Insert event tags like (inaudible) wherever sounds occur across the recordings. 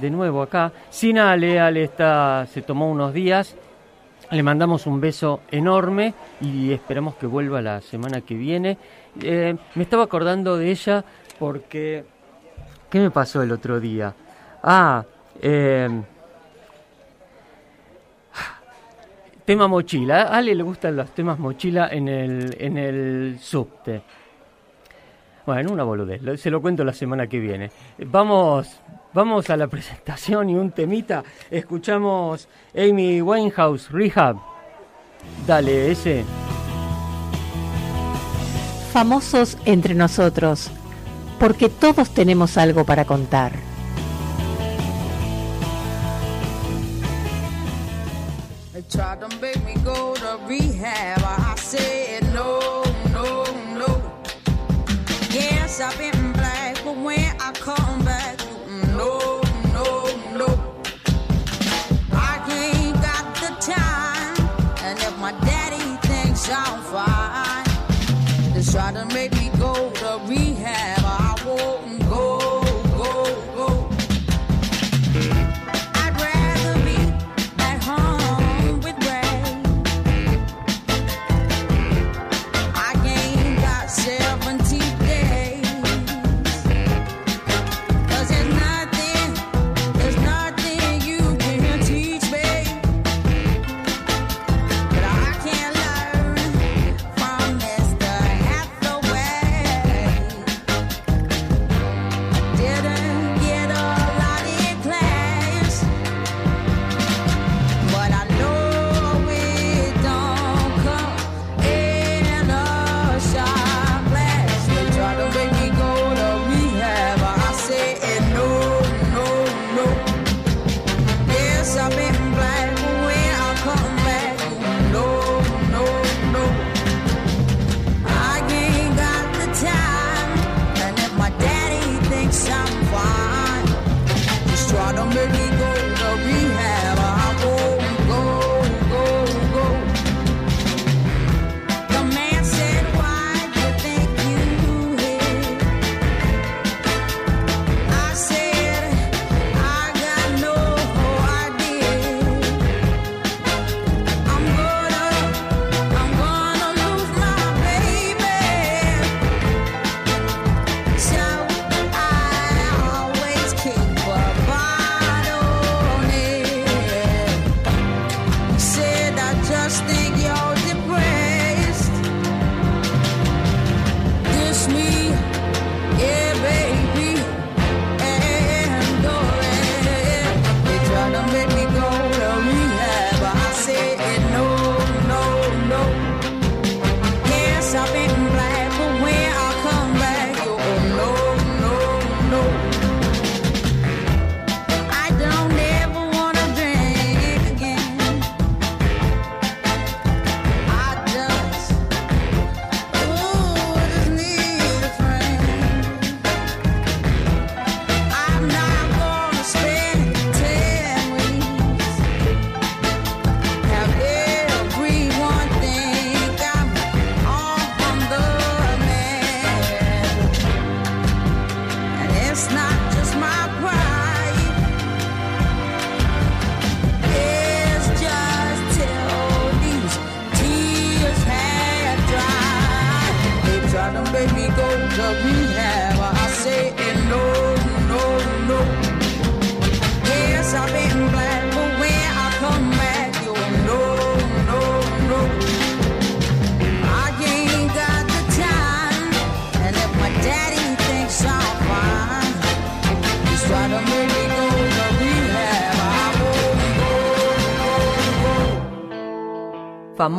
de nuevo acá. Sin Ale, Ale está, se tomó unos días. Le mandamos un beso enorme y esperamos que vuelva la semana que viene. Eh, me estaba acordando de ella porque... ¿Qué me pasó el otro día? Ah, eh, tema mochila. A Ale le gustan los temas mochila en el, en el subte. Bueno, una boludez, se lo cuento la semana que viene. Vamos, vamos a la presentación y un temita. Escuchamos Amy Winehouse, Rehab. Dale, ese. Famosos entre nosotros, porque todos tenemos algo para contar. Yes, I've been black, but when I try to make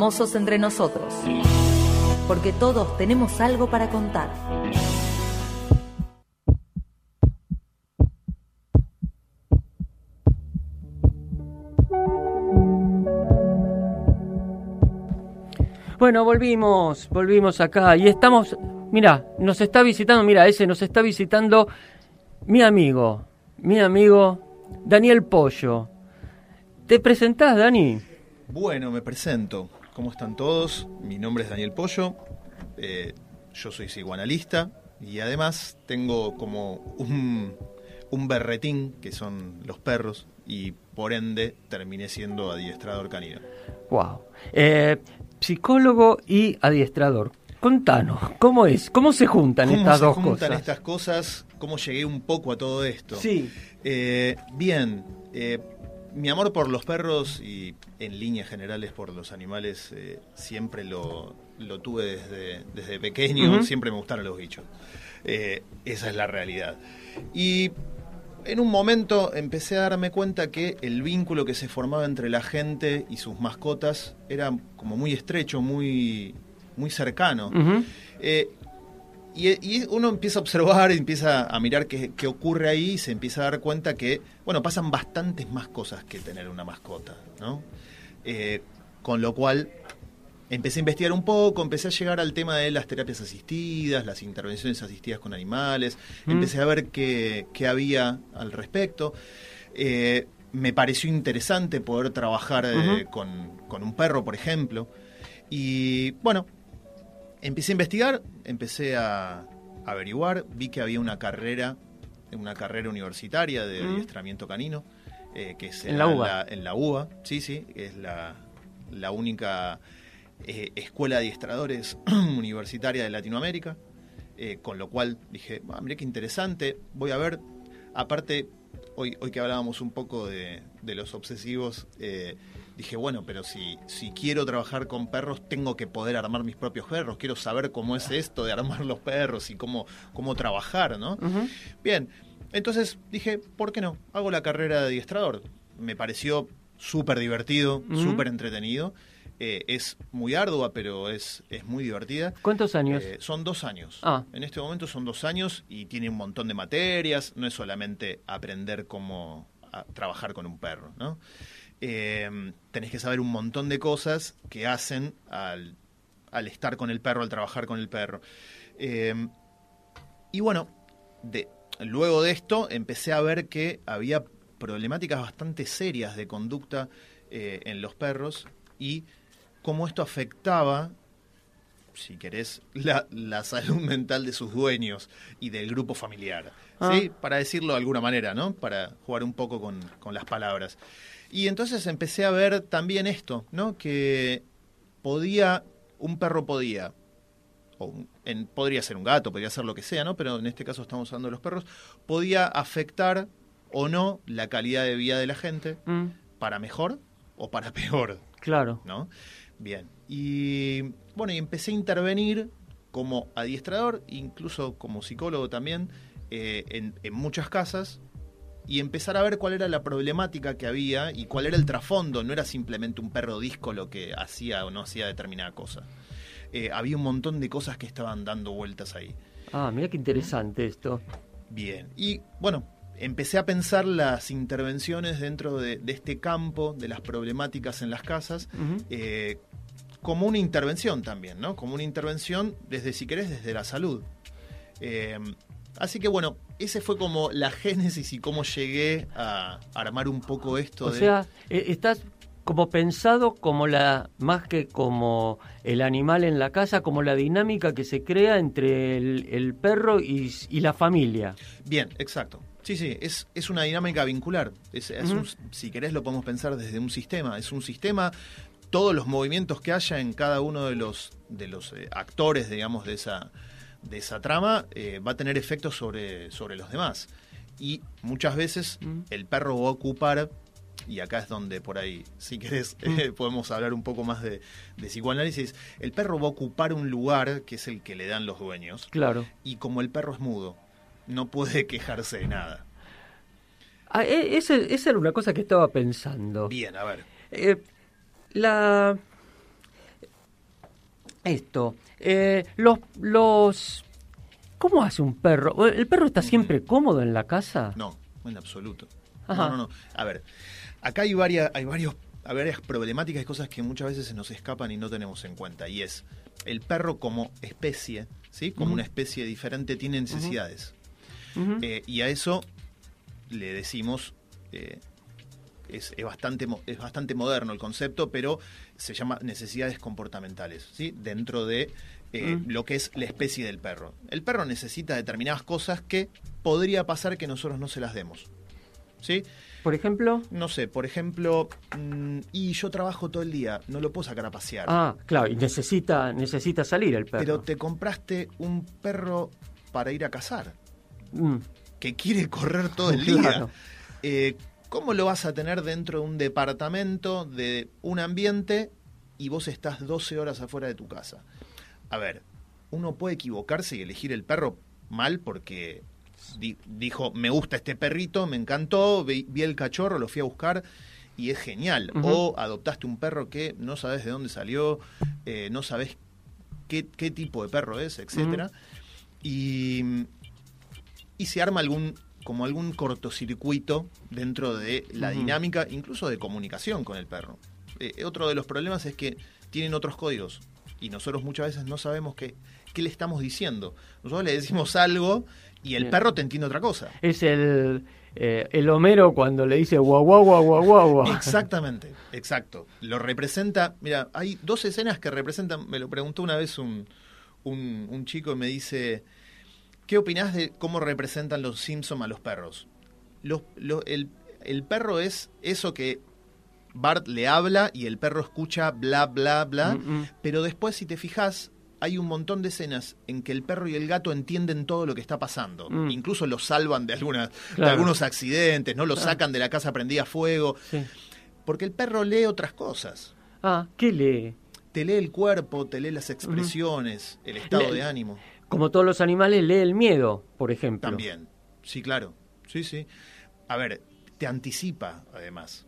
Famosos entre nosotros. porque todos tenemos algo para contar. Bueno, volvimos, volvimos acá y estamos, mira, nos está visitando, mira, ese nos está visitando mi amigo, mi amigo Daniel Pollo. ¿Te presentás, Dani? Bueno, me presento. ¿Cómo están todos? Mi nombre es Daniel Pollo. eh, yo soy psicoanalista y además tengo como un, un berretín que son los perros y por ende terminé siendo adiestrador canino. Wow. Eh, psicólogo y adiestrador. Contanos, ¿cómo es? ¿Cómo se juntan ¿Cómo estas se dos juntan cosas? estas cosas? ¿Cómo llegué un poco a todo esto? Sí. Eh, bien, eh, mi amor por los perros y en líneas generales por los animales eh, siempre lo, lo tuve desde, desde pequeño, siempre me gustaron los bichos. Eh, esa es la realidad. Y en un momento empecé a darme cuenta que el vínculo que se formaba entre la gente y sus mascotas era como muy estrecho, muy, muy cercano. Eh, y, y uno empieza a observar, empieza a mirar qué, qué ocurre ahí y se empieza a dar cuenta que, bueno, pasan bastantes más cosas que tener una mascota, ¿no? Eh, con lo cual empecé a investigar un poco, empecé a llegar al tema de las terapias asistidas, las intervenciones asistidas con animales, Mm. empecé a ver qué, qué había al respecto. Eh, me pareció interesante poder trabajar eh, con, con un perro, por ejemplo. Y bueno, empecé a investigar, empecé a averiguar, vi que había una carrera, una carrera universitaria de Mm. adiestramiento canino, eh, que es En la UBA. en la UBA, sí, sí, es la, la única eh, escuela de adiestradores (clears throat) universitaria de Latinoamérica, eh, con lo cual dije, ah, mira qué interesante, voy a ver, aparte, hoy, hoy que hablábamos un poco de, de los obsesivos, eh, dije, bueno, pero si, si quiero trabajar con perros, tengo que poder armar mis propios perros, quiero saber cómo es esto de armar los perros y cómo, cómo trabajar, ¿no? Bien, entonces dije, ¿por qué no? Hago la carrera de adiestrador. Me pareció súper divertido, Ujú. súper entretenido. Eh, es muy ardua, pero es, es muy divertida. ¿Cuántos años? Eh, son dos años. Ah. En este momento son dos años y tiene un montón de materias. No es solamente aprender cómo a- trabajar con un perro, ¿no? Eh, tenés que saber un montón de cosas que hacen al, al estar con el perro, al trabajar con el perro. Eh, y bueno, de, luego de esto empecé a ver que había problemáticas bastante serias de conducta eh, en los perros y cómo esto afectaba, si querés, la, la salud (laughs) mental de sus dueños y del grupo familiar. ¿sí? Ah. Para decirlo de alguna manera, ¿no? Para jugar un poco con, con las palabras. Y entonces empecé a ver también esto, ¿no? Que podía, un perro podía o un- en- podría ser un gato, podría ser lo que sea, ¿no? Pero en este caso estamos hablando de los perros, podía afectar o no la calidad de vida de la gente Mm, para mejor o para peor, claro. ¿no? Bien. Y bueno, y empecé a intervenir como adiestrador, incluso como psicólogo también, eh, en, en muchas casas y empezar a ver cuál era la problemática que había y cuál era el trasfondo. No era simplemente un perro disco lo que hacía o no hacía determinada cosa. Eh, había un montón de cosas que estaban dando vueltas ahí. Ah, mira qué interesante esto. Bien. Y bueno, empecé a pensar las intervenciones dentro de, de este campo, de las problemáticas en las casas, eh, como una intervención también, ¿no? Como una intervención desde, si querés, desde la salud. Eh, así que bueno, ese fue como la génesis y cómo llegué a armar un poco esto O de... sea, eh, estás como pensado como la, más que como el animal en la casa, como la dinámica que se crea entre el, el perro y, y la familia. Bien, exacto. Sí, sí, es, es una dinámica vincular. Es, es Ujú. un- si querés lo podemos pensar desde un sistema. Es un sistema, todos los movimientos que haya en cada uno de los, de los eh, actores, digamos, de esa, de esa trama, eh, va a tener efectos sobre, sobre los demás. Y muchas veces Mm. el perro va a ocupar, y acá es donde por ahí, si querés, (laughs) eh, podemos hablar un poco más de, de psicoanálisis, el perro va a ocupar un lugar que es el que le dan los dueños Claro. y como el perro es mudo, no puede (laughs) quejarse de nada. Ah, e- ese- esa era una cosa que estaba pensando. Bien, a ver. Eh, la esto. Eh, los, los... ¿Cómo hace un perro? ¿El perro está siempre cómodo en la casa? No, en absoluto. Ajá. No, no, no. A ver, acá hay varias, hay varios, hay varias problemáticas y cosas que muchas veces se nos escapan y no tenemos en cuenta. Y es, el perro como especie, ¿sí? Como una especie diferente, tiene necesidades. Eh, y a eso le decimos, eh, es, es bastante, es bastante moderno el concepto, pero se llama necesidades comportamentales, ¿sí? dentro de eh, Mm. lo que es la especie del perro. El perro necesita determinadas cosas que podría pasar que nosotros no se las demos. ¿Sí? Por ejemplo... No sé, por ejemplo, mm, y yo trabajo todo el día, no lo puedo sacar a pasear. Ah, claro, y necesita, necesita salir el perro. pero te compraste un perro para ir a cazar. Mm, que quiere correr todo el (laughs) Claro. día. Eh, ¿Cómo lo vas a tener dentro de un departamento, de un ambiente, y vos estás 12 horas afuera de tu casa? A ver, uno puede equivocarse y elegir el perro mal porque di- dijo, me gusta este perrito, me encantó, vi, vi el cachorro, lo fui a buscar y es genial. O adoptaste un perro que no sabes de dónde salió, eh, no sabes qué, qué tipo de perro es, etcétera. Y y se arma algún como algún cortocircuito dentro de la dinámica, incluso de comunicación con el perro. Eh, otro de los problemas es que tienen otros códigos y nosotros muchas veces no sabemos qué, qué le estamos diciendo. Nosotros le decimos algo y el Bien. perro te entiende otra cosa. Es el, eh, el Homero cuando le dice guau, guau, guau, guau, guau, guau. Exactamente, exacto. Lo representa, mira, hay dos escenas que representan, me lo preguntó una vez un, un, un chico y me dice, ¿qué opinás de cómo representan los Simpson a los perros? Los, lo- el, el perro es eso que Bart le habla y el perro escucha bla, bla, bla, Mm, mm. pero después si te fijas... Hay un montón de escenas en que el perro y el gato entienden todo lo que está pasando. Mm. Incluso los salvan de, algunas, de algunos accidentes, no lo Claro. sacan de la casa prendida a fuego. Sí. Porque el perro lee otras cosas. Ah, ¿qué lee? Te lee el cuerpo, te lee las expresiones, el estado Le- de ánimo. Como todos los animales, lee el miedo, por ejemplo. También. Sí, claro. Sí, sí. A ver, te anticipa, además.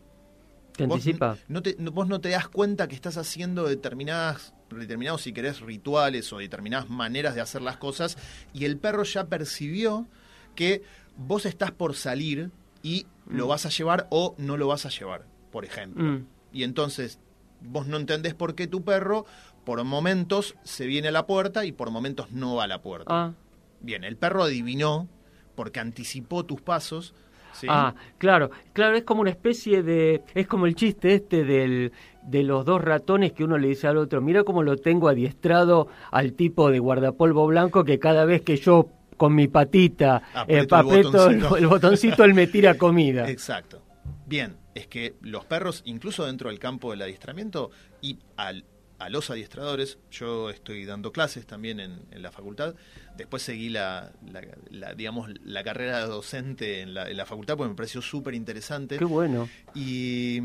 ¿Te Vos anticipa? n- No te, no- vos no te das cuenta que estás haciendo determinadas, determinados, si querés, rituales o determinadas maneras de hacer las cosas y el perro ya percibió que vos estás por salir y lo Mm. vas a llevar o no lo vas a llevar, por ejemplo. Mm. Y entonces vos no entendés por qué tu perro por momentos se viene a la puerta y por momentos no va a la puerta. Ah, Bien, el perro adivinó porque anticipó tus pasos. ¿sí? ah, claro, claro, es como una especie de, es como el chiste este del, de los dos ratones que uno le dice al otro, mira cómo lo tengo adiestrado al tipo de guardapolvo blanco que cada vez que yo con mi patita eh, Aprieto el aprieto el, botoncito. el botoncito, él me tira comida. (laughs) Exacto. Bien, es que los perros, incluso dentro del campo del adiestramiento y al- a los adiestradores, yo estoy dando clases también en, en la facultad, después seguí la, la- la, digamos, la carrera de docente en la, en la facultad porque me pareció súper interesante. Qué bueno. Y,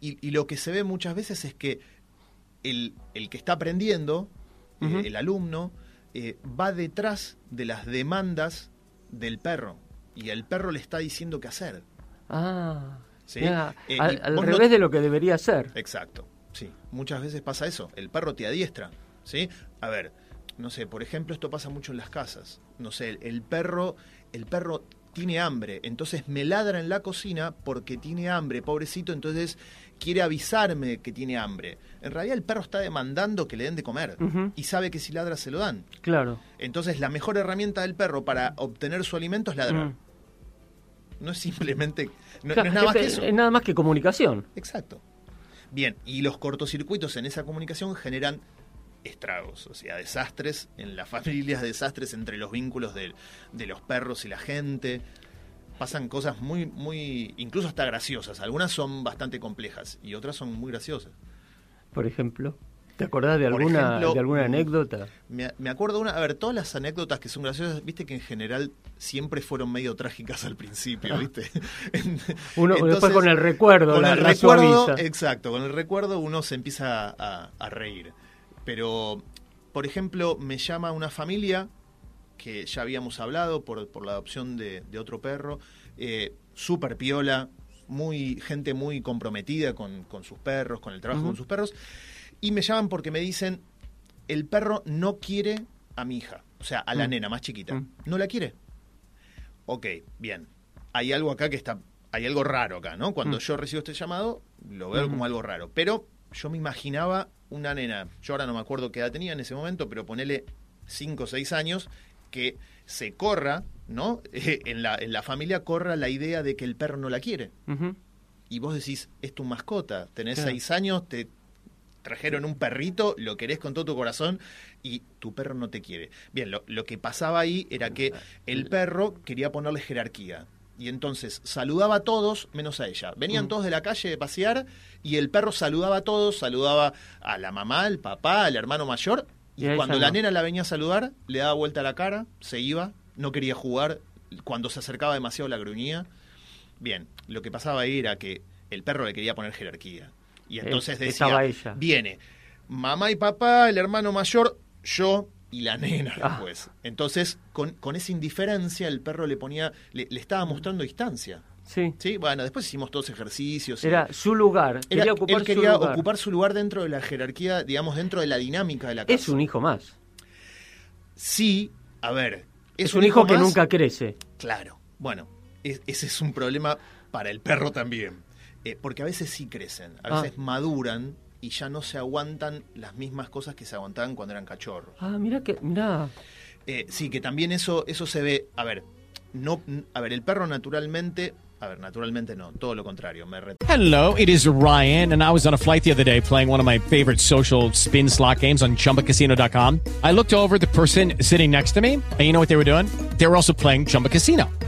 y- y lo que se ve muchas veces es que el, el que está aprendiendo, eh, el alumno, eh, va detrás de las demandas del perro. Y el perro le está diciendo qué hacer. Ah, ¿sí? Eh, al, no- revés de lo que debería ser. Exacto, sí. Muchas veces pasa eso. El perro te adiestra, ¿sí? A ver, no sé, por ejemplo, esto pasa mucho en las casas. No sé, el, el perro, el perro tiene hambre, entonces me ladra en la cocina porque tiene hambre, pobrecito, entonces quiere avisarme que tiene hambre. En realidad el perro está demandando que le den de comer y sabe que si ladra se lo dan. Claro. Entonces la mejor herramienta del perro para obtener su alimento es ladrar. Mm. No es simplemente, no, Claro, no es nada más que es- eso. es nada más que comunicación. Exacto. Bien, y los cortocircuitos en esa comunicación generan estragos, o sea, desastres en las (laughs) familias, desastres entre los vínculos de, de los perros y la gente. Pasan cosas muy, muy, incluso hasta graciosas. Algunas son bastante complejas y otras son muy graciosas. Por ejemplo, ¿te acordás de alguna, ejemplo, de alguna mm, anécdota? Me, me acuerdo una, a ver, todas las anécdotas que son graciosas, viste que en general siempre fueron medio trágicas al principio, viste. (laughs) En- Uno después con el recuerdo con la, el la recuerdo, suaviza. exacto, con el recuerdo uno se empieza a, a reír. Pero, por ejemplo, me llama una familia que ya habíamos hablado por, por la adopción de, de otro perro, eh, súper piola, muy, gente muy comprometida con, con sus perros, con el trabajo con sus perros, y me llaman porque me dicen, el perro no quiere a mi hija, o sea, a la Mm. nena más chiquita. Mm. No la quiere. Ok, bien. Hay algo acá que está, hay algo raro acá, ¿no? Cuando Mm. yo recibo este llamado, lo veo como algo raro. Pero yo me imaginaba una nena, yo ahora no me acuerdo qué edad tenía en ese momento, pero ponele 5 o 6 años, que se corra, ¿no? (laughs) en, la, en la familia corra la idea de que el perro no la quiere. Y vos decís, es tu mascota, tenés Claro. 6 años, te trajeron un perrito, lo querés con todo tu corazón y tu perro no te quiere. Bien, lo, lo que pasaba ahí era que el perro quería ponerle jerarquía. Y entonces saludaba a todos menos a ella. Venían Mm. todos de la calle de pasear y el perro saludaba a todos, saludaba a la mamá, al papá, al hermano mayor. Y, a cuando la no. nena la venía a saludar, le daba vuelta la cara, se iba, no quería jugar. Cuando se acercaba demasiado la gruñía. Bien, lo que pasaba ahí era que el perro le quería poner jerarquía. Y Eh, entonces decía, ella. viene mamá y papá, el hermano mayor, yo y la nena Ah. después. Entonces, con, con esa indiferencia, el perro le ponía, le, le estaba mostrando distancia. Sí. Sí, bueno, después hicimos todos ejercicios. y- Era su lugar. Era- quería ocupar él quería su lugar. ocupar su lugar dentro de la jerarquía, digamos, dentro de la dinámica de la casa. Es un hijo más. Sí, a ver. Es, un hijo, que más, nunca crece. Claro. Bueno, es- ese es un problema para el perro también. Eh, porque a veces sí crecen, a Ah. veces maduran y ya no se aguantan las mismas cosas que se aguantaban cuando eran cachorros. Ah, mira que, mira. Eh, sí, que también eso, eso se ve. A ver, no, a ver, el perro naturalmente. A ver, naturalmente no, todo lo contrario. Me re- Hello, it is Ryan, and I was on a flight the other day playing one of my favorite social spin slot games on chumbacasino.com. I looked over at the person sitting next to me, and you know what they were doing? They were also playing Chumba Casino.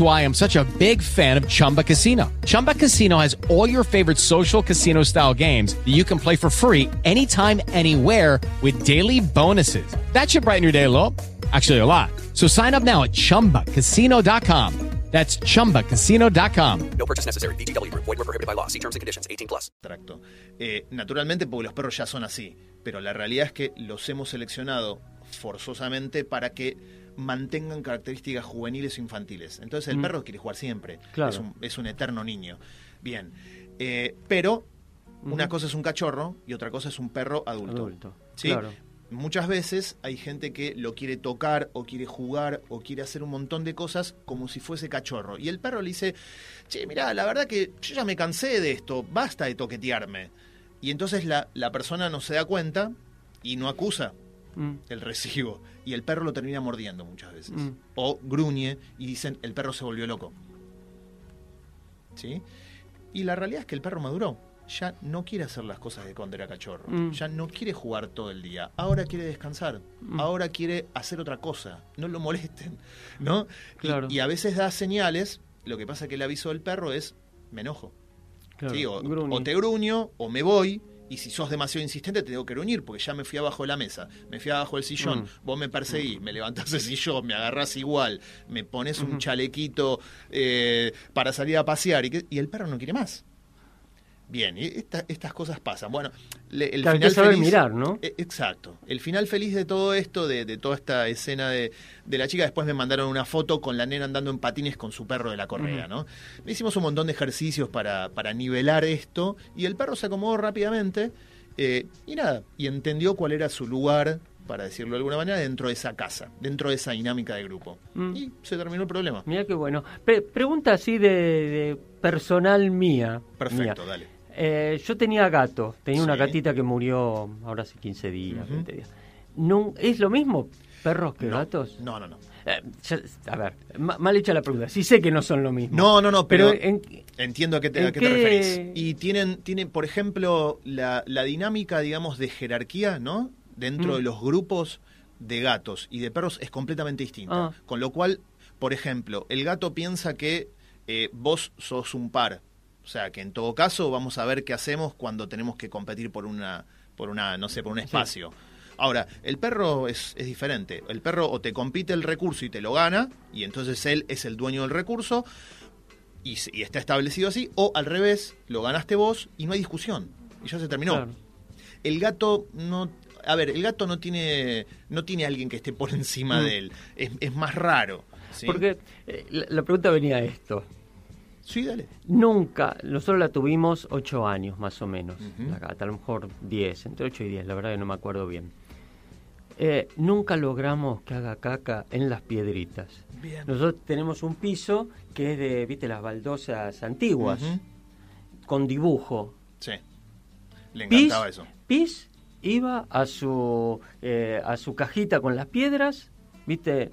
why I'm such a big fan of Chumba Casino. Chumba Casino has all your favorite social casino style games that you can play for free anytime, anywhere with daily bonuses. That should brighten your day a little. Actually, a lot. So sign up now at chumbacasino.com. That's chumbacasino.com. No purchase necessary. VGW Group. Void were prohibited by law. See terms and conditions. 18 plus. abstracto. Eh, naturalmente, porque los perros ya son así, pero la realidad es que los hemos seleccionado forzosamente para que mantengan características juveniles o infantiles. Entonces el Mm. perro quiere jugar siempre, Claro. es, un, es un eterno niño. Bien, Eh, pero una cosa es un cachorro y otra cosa es un perro adulto. Adulto, ¿sí? claro. Muchas veces hay gente que lo quiere tocar o quiere jugar o quiere hacer un montón de cosas como si fuese cachorro. Y el perro le dice, che, mirá, la verdad que yo ya me cansé de esto, basta de toquetearme. Y entonces la, la persona no se da cuenta y no acusa Mm. el recibo. Y el perro lo termina mordiendo muchas veces. Mm. O gruñe y dicen, el perro se volvió loco. ¿Sí? Y la realidad es que el perro maduró. Ya no quiere hacer las cosas de cuando era cachorro. Mm. Ya no quiere jugar todo el día. Ahora quiere descansar. Mm. Ahora quiere hacer otra cosa. No lo molesten. (laughs) ¿No? Y- Claro. Y, a veces da señales. Lo que pasa que el aviso del perro es me enojo. Claro, ¿sí? O, gruñe. o te gruño o me voy. Y si sos demasiado insistente, te tengo que gruñir, porque ya me fui abajo de la mesa, me fui abajo del sillón, Mm. vos me perseguís, me levantás el sillón, me agarrás igual, me pones un chalequito eh, para salir a pasear, y, que- y el perro no quiere más. Bien, y esta- estas cosas pasan. Bueno, le- el Claro, final saber feliz- mirar, ¿no? Eh, Exacto. El final feliz de todo esto, de, de toda esta escena de, de la chica, después me mandaron una foto con la nena andando en patines con su perro de la correa. ¿no? Hicimos un montón de ejercicios para, para nivelar esto y el perro se acomodó rápidamente eh, y nada, y entendió cuál era su lugar, para decirlo de alguna manera, dentro de esa casa, dentro de esa dinámica de grupo. Mm. Y se terminó el problema. Mira qué bueno. Pre- pregunta así de, de personal mía. Perfecto, mía. dale. Eh, yo tenía gato, tenía una gatita que murió ahora hace 15 días, Ujú. 20 días. No, ¿Es lo mismo perros que No, gatos? No, no, no. Eh, a ver, ma- mal hecha la pregunta. Sí sé que no son lo mismo. No, no, no, pero, en- entiendo a qué te, ¿en a qué te referís. Y tienen, tienen, por ejemplo, la, la dinámica, digamos, de jerarquía, ¿no? Dentro Mm. de los grupos de gatos y de perros es completamente distinta. Ah. Con lo cual, por ejemplo, el gato piensa que eh, vos sos un par. O sea, que en todo caso vamos a ver qué hacemos cuando tenemos que competir por una, por una no sé, por un espacio. Ahora, el perro es, es diferente. El perro o te compite el recurso y te lo gana, y entonces él es el dueño del recurso, y, y está establecido así, o al revés, lo ganaste vos y no hay discusión. Y ya se terminó. Claro. El gato no. A ver, el gato no tiene no tiene alguien que esté por encima Mm. de él. Es, es más raro. ¿sí? Porque eh, la, la pregunta venía a esto. Sí, dale. Nunca, nosotros la tuvimos ocho años más o menos, la gata, a lo mejor 10, entre 8 y 10, la verdad que no me acuerdo bien. Eh, nunca logramos que haga caca en las piedritas. Bien. Nosotros tenemos un piso que es de, viste, las baldosas antiguas, con dibujo. Sí. Le Pis, encantaba eso. Pis iba a su, eh, a su cajita con las piedras, viste.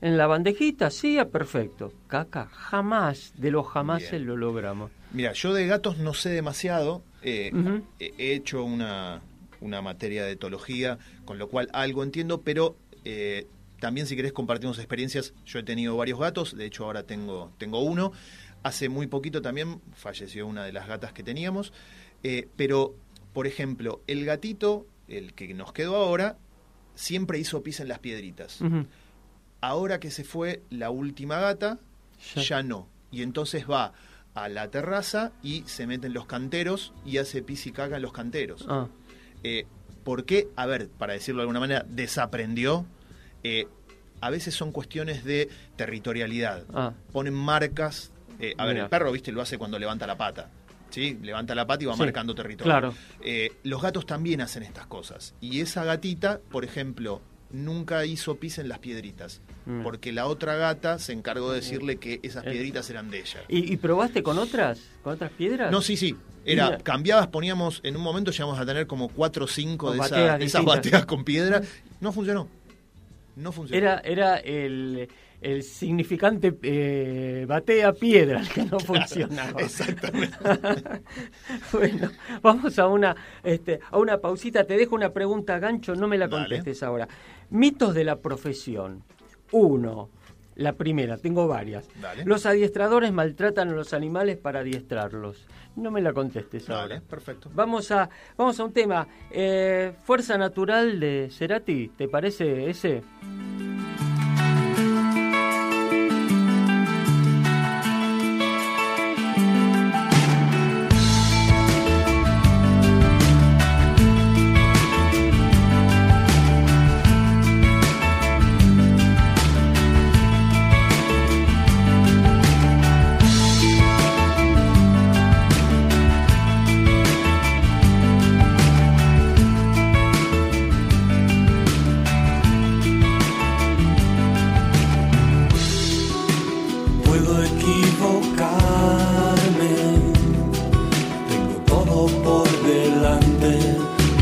En la bandejita, sí, ah, perfecto. Caca, jamás, de los jamás Bien. lo logramos. Mira, yo de gatos no sé demasiado. eh, he- He hecho una, una materia de etología, con lo cual algo entiendo, pero eh, también si querés compartimos experiencias, yo he tenido varios gatos, de hecho ahora tengo, tengo uno. Hace muy poquito también falleció una de las gatas que teníamos, eh, pero, por ejemplo, el gatito, el que nos quedó ahora, siempre hizo pis en las piedritas. Ahora que se fue la última gata, Ya. ya no. Y entonces va a la terraza y se mete en los canteros y hace pis y caga en los canteros. Ah. Eh, ¿Por qué? A ver, para decirlo de alguna manera, desaprendió. Eh, a veces son cuestiones de territorialidad. Ah. Ponen marcas. eh, a ver, el perro, viste, lo hace cuando levanta la pata. ¿Sí? Levanta la pata y va Sí, marcando territorio. claro. Los gatos también hacen estas cosas. Y esa gatita, por ejemplo, nunca hizo pis en las piedritas. Mm. Porque la otra gata se encargó de decirle que esas Eh. piedritas eran de ella. ¿Y, y probaste con otras? ¿Con otras piedras? No, sí, sí. Era, Mira. cambiabas, poníamos, en un momento llegamos a tener como cuatro o cinco Con de, esa- de esas bateas con piedra. No funcionó. No funcionó. Era, era el, el significante eh, batea piedra el que no funcionaba. (laughs) Exactamente. (laughs) bueno, vamos a una, este, a una pausita. Te dejo una pregunta, gancho, no me la Dale. contestes ahora. Mitos de la profesión. Uno, la primera, tengo varias. Dale. Los adiestradores maltratan a los animales para adiestrarlos. No me la contestes Dale, ahora. perfecto. Vamos a, vamos a un tema. Eh, Fuerza Natural de Cerati, ¿te parece ese? Equivocarme, tengo todo por delante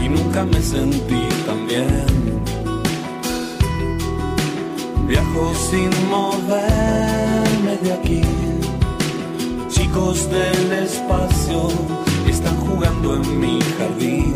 y nunca me sentí tan bien. Viajo sin moverme de aquí, chicos del espacio están jugando en mi jardín.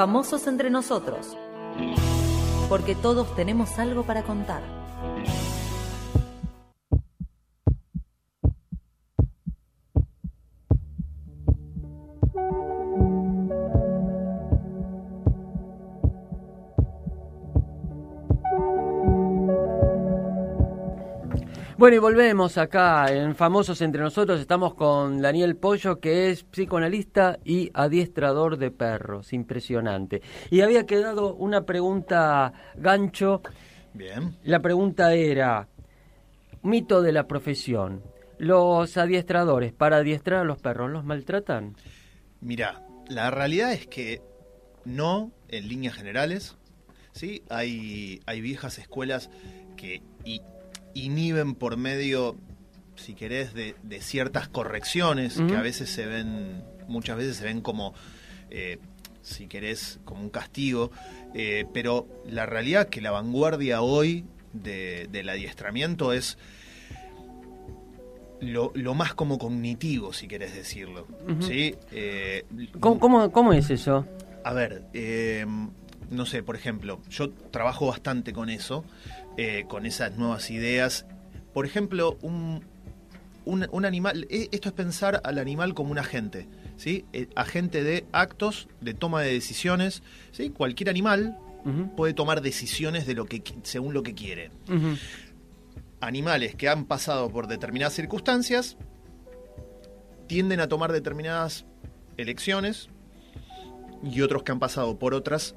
Famosos entre nosotros. Porque todos tenemos algo para contar. Bueno, y volvemos acá en Famosos entre nosotros. Estamos con Daniel Pollo, que es psicoanalista y adiestrador de perros. Impresionante. Y había quedado una pregunta gancho. Bien. La pregunta era, mito de la profesión. ¿Los adiestradores para adiestrar a los perros los maltratan? Mira, la realidad es que no en líneas generales. ¿sí? Hay, hay viejas escuelas que inhiben por medio, si querés, de, de ciertas correcciones que a veces se ven, muchas veces se ven como, eh, si querés, como un castigo. eh, pero la realidad que la vanguardia hoy de- del adiestramiento es lo, lo más como cognitivo, si querés decirlo. ¿sí? Eh, ¿Cómo, cómo, cómo es eso? a ver, no sé, por ejemplo, yo trabajo bastante con eso, eh, con esas nuevas ideas. Por ejemplo, un, un, un animal, eh, esto es pensar al animal como un agente, ¿sí? Eh, agente de actos, de toma de decisiones, ¿sí? Cualquier animal puede tomar decisiones de lo que según lo que quiere. Animales que han pasado por determinadas circunstancias tienden a tomar determinadas elecciones y otros que han pasado por otras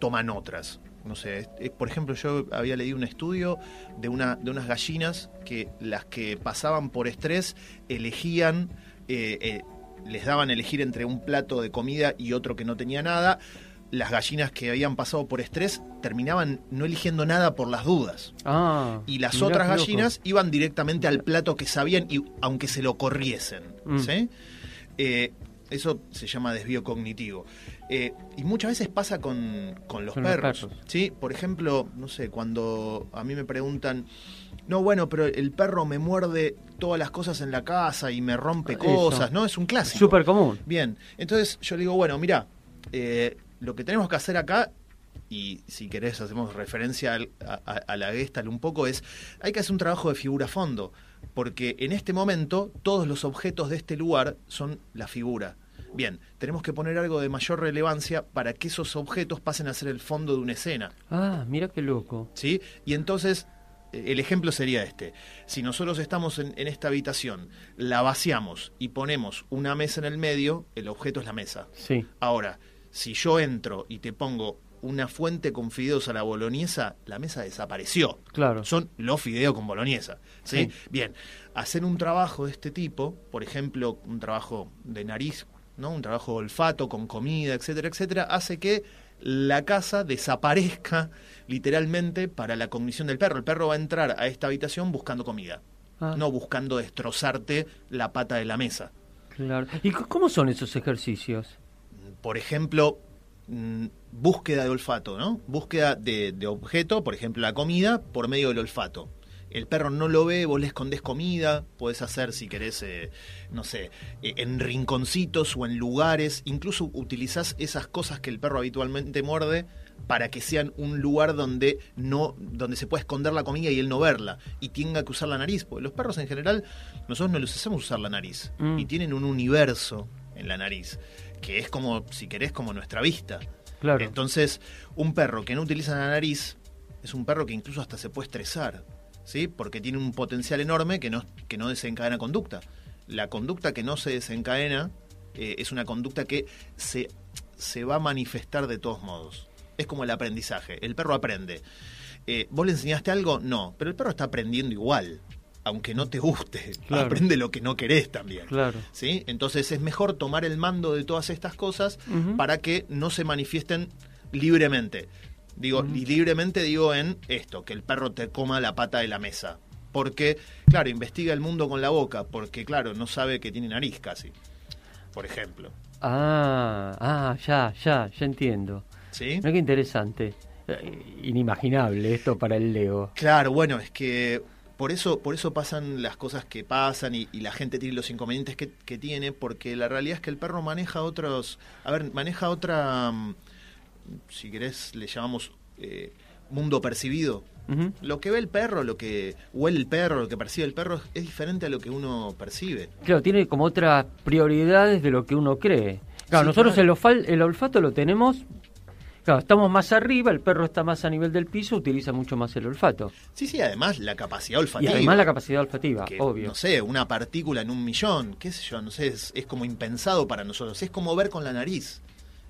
toman otras. No sé, por ejemplo, yo había leído un estudio de, una, de unas gallinas que las que pasaban por estrés elegían, eh, eh, les daban elegir entre un plato de comida y otro que no tenía nada. Las gallinas que habían pasado por estrés terminaban no eligiendo nada por las dudas. Ah, Y las otras gallinas iban directamente al plato que sabían, y, aunque se lo corriesen. Mm. ¿sí? Eh, eso se llama desvío cognitivo. Eh, y muchas veces pasa con, con los perros. ¿sí? Por ejemplo, no sé, cuando a mí me preguntan, no, bueno, pero el perro me muerde todas las cosas en la casa y me rompe Eso. cosas, ¿no? Es un clásico. Súper común. Bien, entonces yo le digo, bueno, mira, eh, lo que tenemos que hacer acá, y si querés hacemos referencia al- a, la Gestalt un poco, es, hay que hacer un trabajo de figura a fondo, porque en este momento todos los objetos de este lugar son la figura. Bien, tenemos que poner algo de mayor relevancia para que esos objetos pasen a ser el fondo de una escena. Ah, mira qué loco. ¿sí? Y entonces, eh, el ejemplo sería este. Si nosotros estamos en, en esta habitación, la vaciamos y ponemos una mesa en el medio, el objeto es la mesa. Sí. Ahora, si yo entro y te pongo una fuente con fideos a la boloñesa, la mesa desapareció. Claro. Son los fideos con boloñesa. ¿sí? Sí. Bien, hacer un trabajo de este tipo, por ejemplo, un trabajo de nariz ¿no? Un trabajo de olfato con comida, etcétera, etcétera, hace que la casa desaparezca literalmente para la cognición del perro. El perro va a entrar a esta habitación buscando comida, Ah. no buscando destrozarte la pata de la mesa. Claro. ¿Y cómo son esos ejercicios? por ejemplo, mm, búsqueda de olfato, ¿no? Búsqueda de, de objeto, por ejemplo, la comida, por medio del olfato. El perro no lo ve, vos le escondés comida, podés hacer, si querés, eh, no sé, eh, en rinconcitos o en lugares, incluso utilizás esas cosas que el perro habitualmente muerde para que sean un lugar donde no donde se pueda esconder la comida y él no verla y tenga que usar la nariz porque los perros en general nosotros no les hacemos usar la nariz Mm. y tienen un universo en la nariz que es como si querés como nuestra vista Claro. entonces un perro que no utiliza la nariz es un perro que incluso hasta se puede estresar sí porque tiene un potencial enorme que no que no desencadena conducta la conducta que no se desencadena eh, es una conducta que se, se va a manifestar de todos modos. Es como el aprendizaje. El perro aprende. Eh, ¿Vos le enseñaste algo? No, pero el perro está aprendiendo igual, aunque no te guste. (laughs) Claro. Aprende lo que no querés también. Claro. ¿sí? Entonces es mejor tomar el mando de todas estas cosas para que no se manifiesten libremente. Digo, y libremente digo en esto, que el perro te coma la pata de la mesa. Porque, claro, investiga el mundo con la boca, porque, claro, no sabe que tiene nariz casi. Por ejemplo. Ah, ah, ya, ya, ya entiendo. ¿Sí? Mira qué interesante. Eh, Inimaginable esto para el Leo. Claro, bueno, es que por eso, por eso pasan las cosas que pasan y, y la gente tiene los inconvenientes que, que tiene, porque la realidad es que el perro maneja otros, a ver, maneja otra, mm, si querés, le llamamos eh, mundo percibido. Lo que ve el perro, lo que huele el perro, lo que percibe el perro es, diferente a lo que uno percibe. Claro, tiene como otras prioridades de lo que uno cree. Claro, Sí, nosotros claro. El, olfal- el olfato lo tenemos. Claro, estamos más arriba, el perro está más a nivel del piso, utiliza mucho más el olfato. Sí, sí, además la capacidad Y olfativa. además la capacidad olfativa, que, obvio. No sé, una partícula en un millón, qué sé yo, no sé, es, es como impensado para nosotros. Es como ver con la nariz.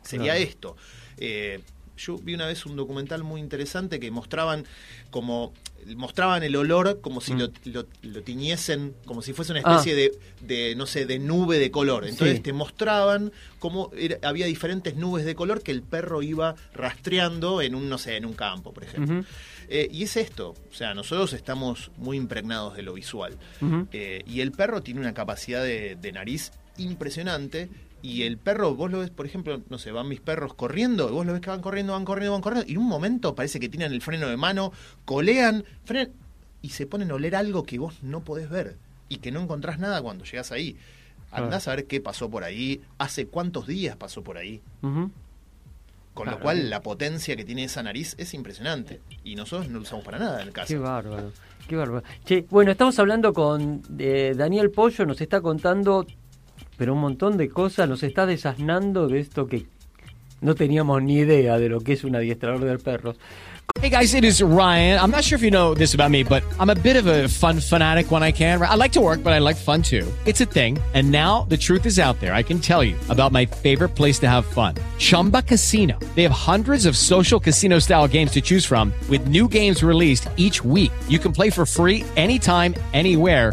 Sería Claro. esto. Eh, yo vi una vez un documental muy interesante que mostraban como mostraban el olor como si Mm. lo, lo- lo tiñesen, como si fuese una Ah. especie de, de, no sé, de nube de color. Entonces Sí. te mostraban cómo era- había diferentes nubes de color que el perro iba rastreando en un, no sé, en un campo, por ejemplo. Eh, y es esto, o sea, nosotros estamos muy impregnados de lo visual. Eh, y el perro tiene una capacidad de, de nariz impresionante. Y el perro, vos lo ves, por ejemplo, no sé, van mis perros corriendo, y vos lo ves que van corriendo, van corriendo, van corriendo, y en un momento parece que tienen el freno de mano, colean, frenan, y se ponen a oler algo que vos no podés ver, y que no encontrás nada cuando llegás ahí. Andás a ver qué pasó por ahí, hace cuántos días pasó por ahí. Con Claro. lo cual la potencia que tiene esa nariz es impresionante. Y nosotros no lo usamos para nada en el caso. Qué bárbaro, qué bárbaro. Che, bueno, estamos hablando con eh, Daniel Pollo, nos está contando, pero un montón de cosas, nos está desasnando de esto que no teníamos ni idea de lo que es un adiestrador de perros. Hey guys, it is Ryan. I'm not sure if you know this about me, but I'm a bit of a fun fanatic when I can. I like to work, but I like fun too. It's a thing. And now the truth is out there. I can tell you about my favorite place to have fun. Chumba Casino. They have hundreds of social casino style games to choose from with new games released each week. You can play for free anytime, anywhere.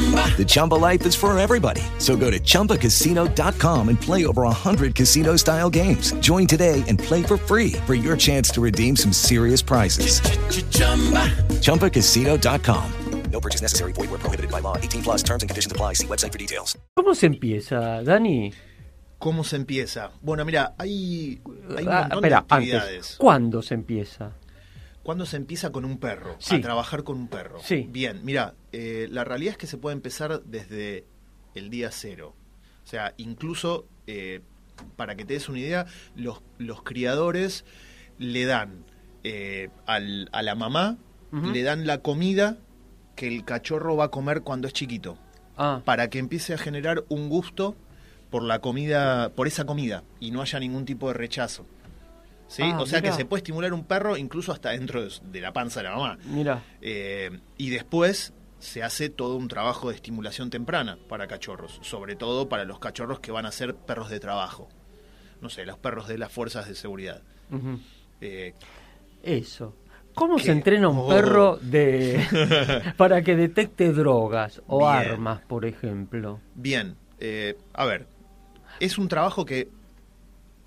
The Chumba life is for everybody. So go to ChumbaCasino.com and play over 100 casino-style games. Join today and play for free for your chance to redeem some serious prizes. ChumbaCasino.com. No purchase necessary. Void were prohibited by law. 18 plus terms and conditions apply. See website for details. ¿Cómo se empieza, Dani? ¿Cómo se empieza? Bueno, mira, hay, hay un Ah, montón espera, de actividades. antes, ¿cuándo se empieza? ¿Cuándo se empieza con un perro? Sí. A trabajar con un perro. Sí. Bien, mira, eh, la realidad es que se puede empezar desde el día cero. O sea, incluso, eh, para que te des una idea, los, los criadores le dan eh, al- a la mamá, le dan la comida que el cachorro va a comer cuando es chiquito. Ah, Para que empiece a generar un gusto por la comida, por esa comida, y no haya ningún tipo de rechazo. ¿sí? Ah, o sea que se puede estimular un perro incluso hasta dentro de, de la panza de la mamá. Mira, Eh, y después se hace todo un trabajo de estimulación temprana para cachorros, sobre todo para los cachorros que van a ser perros de trabajo. No sé, los perros de las fuerzas de seguridad. Eh, eso. ¿Cómo ¿Qué? se entrena un Oh. perro de (laughs) (laughs) para que detecte drogas o Bien. armas, por ejemplo? Bien, eh, a ver, es un trabajo que